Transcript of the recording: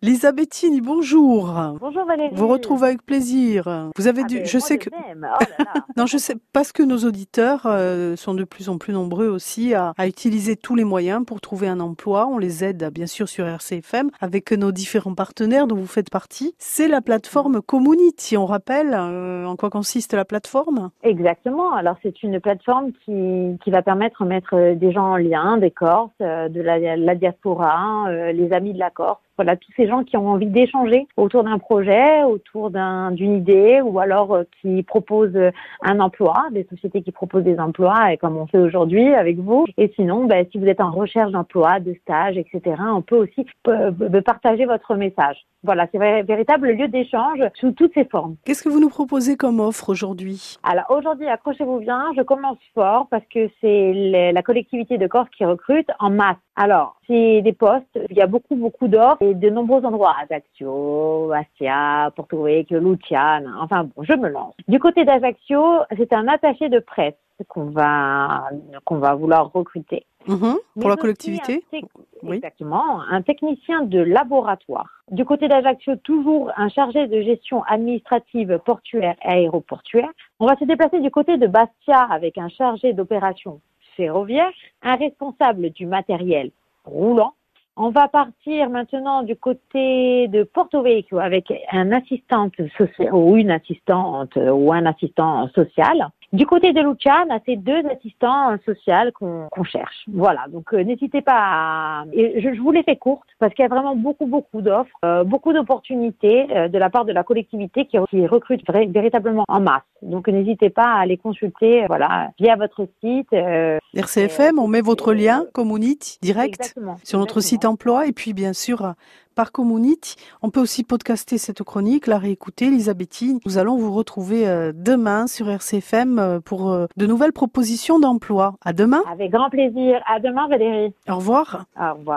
Lisa Bettini, bonjour. Bonjour Valérie. Vous retrouve avec plaisir. Vous avez Ah, je sais que. Oh là là. non, je sais parce que nos auditeurs euh, sont de plus en plus nombreux aussi à, à utiliser tous les moyens pour trouver un emploi. On les aide bien sûr sur RCFM avec nos différents partenaires dont vous faites partie. C'est la plateforme Community. On rappelle euh, en quoi consiste la plateforme? Exactement. Alors c'est une plateforme qui, qui va permettre de mettre des gens en lien, des Corses, euh, de la, la diaspora, euh, les amis de la Corse. Voilà, tous ces gens qui ont envie d'échanger autour d'un projet, autour d'un- d'une idée, ou alors euh, qui proposent euh, un emploi, des sociétés qui proposent des emplois, et comme on fait aujourd'hui avec vous. Et sinon, ben, si vous êtes en recherche d'emploi, de stage, etc., on peut aussi euh, partager votre message. Voilà, c'est un véritable lieu d'échange sous toutes ses formes. Qu'est-ce que vous nous proposez comme offre aujourd'hui? Alors aujourd'hui, accrochez-vous bien, je commence fort parce que c'est la collectivité de Corse qui recrute en masse. Alors, c'est des postes, il y a beaucoup, beaucoup d'offres et de nombreux endroits, Ajaccio, Astia, Porto Vecchio, Luciane, enfin bon, je me lance. Du côté d'Ajaccio, c'est un attaché de presse qu'on va, qu'on va vouloir recruter. Mhm, Pour la collectivité un Oui. Exactement, un technicien de laboratoire. Du côté d'Ajaccio, toujours un chargé de gestion administrative portuaire et aéroportuaire. On va se déplacer du côté de Bastia avec un chargé d'opération ferroviaire, un responsable du matériel roulant. On va partir maintenant du côté de Porto Vecchio avec un assistante ou une assistante ou un assistant social. Du côté de Luciane, c'est deux assistants sociaux qu'on cherche. Voilà, donc euh, n'hésitez pas à... Et je, vous les fais courtes parce qu'il y a vraiment beaucoup, beaucoup d'offres, euh, beaucoup d'opportunités euh, de la part de la collectivité qui, recrute véritablement en masse. Donc n'hésitez pas à les consulter voilà, via votre site. Euh, RCFM, on met votre lien Community direct exactement, sur notre site emploi et puis bien sûr par Community. On peut aussi podcaster cette chronique, la réécouter, Elisabethine. Nous allons vous retrouver euh, demain sur RCFM euh, pour euh, de nouvelles propositions d'emploi. À demain. Avec grand plaisir. À demain Valérie. Au revoir. Au revoir.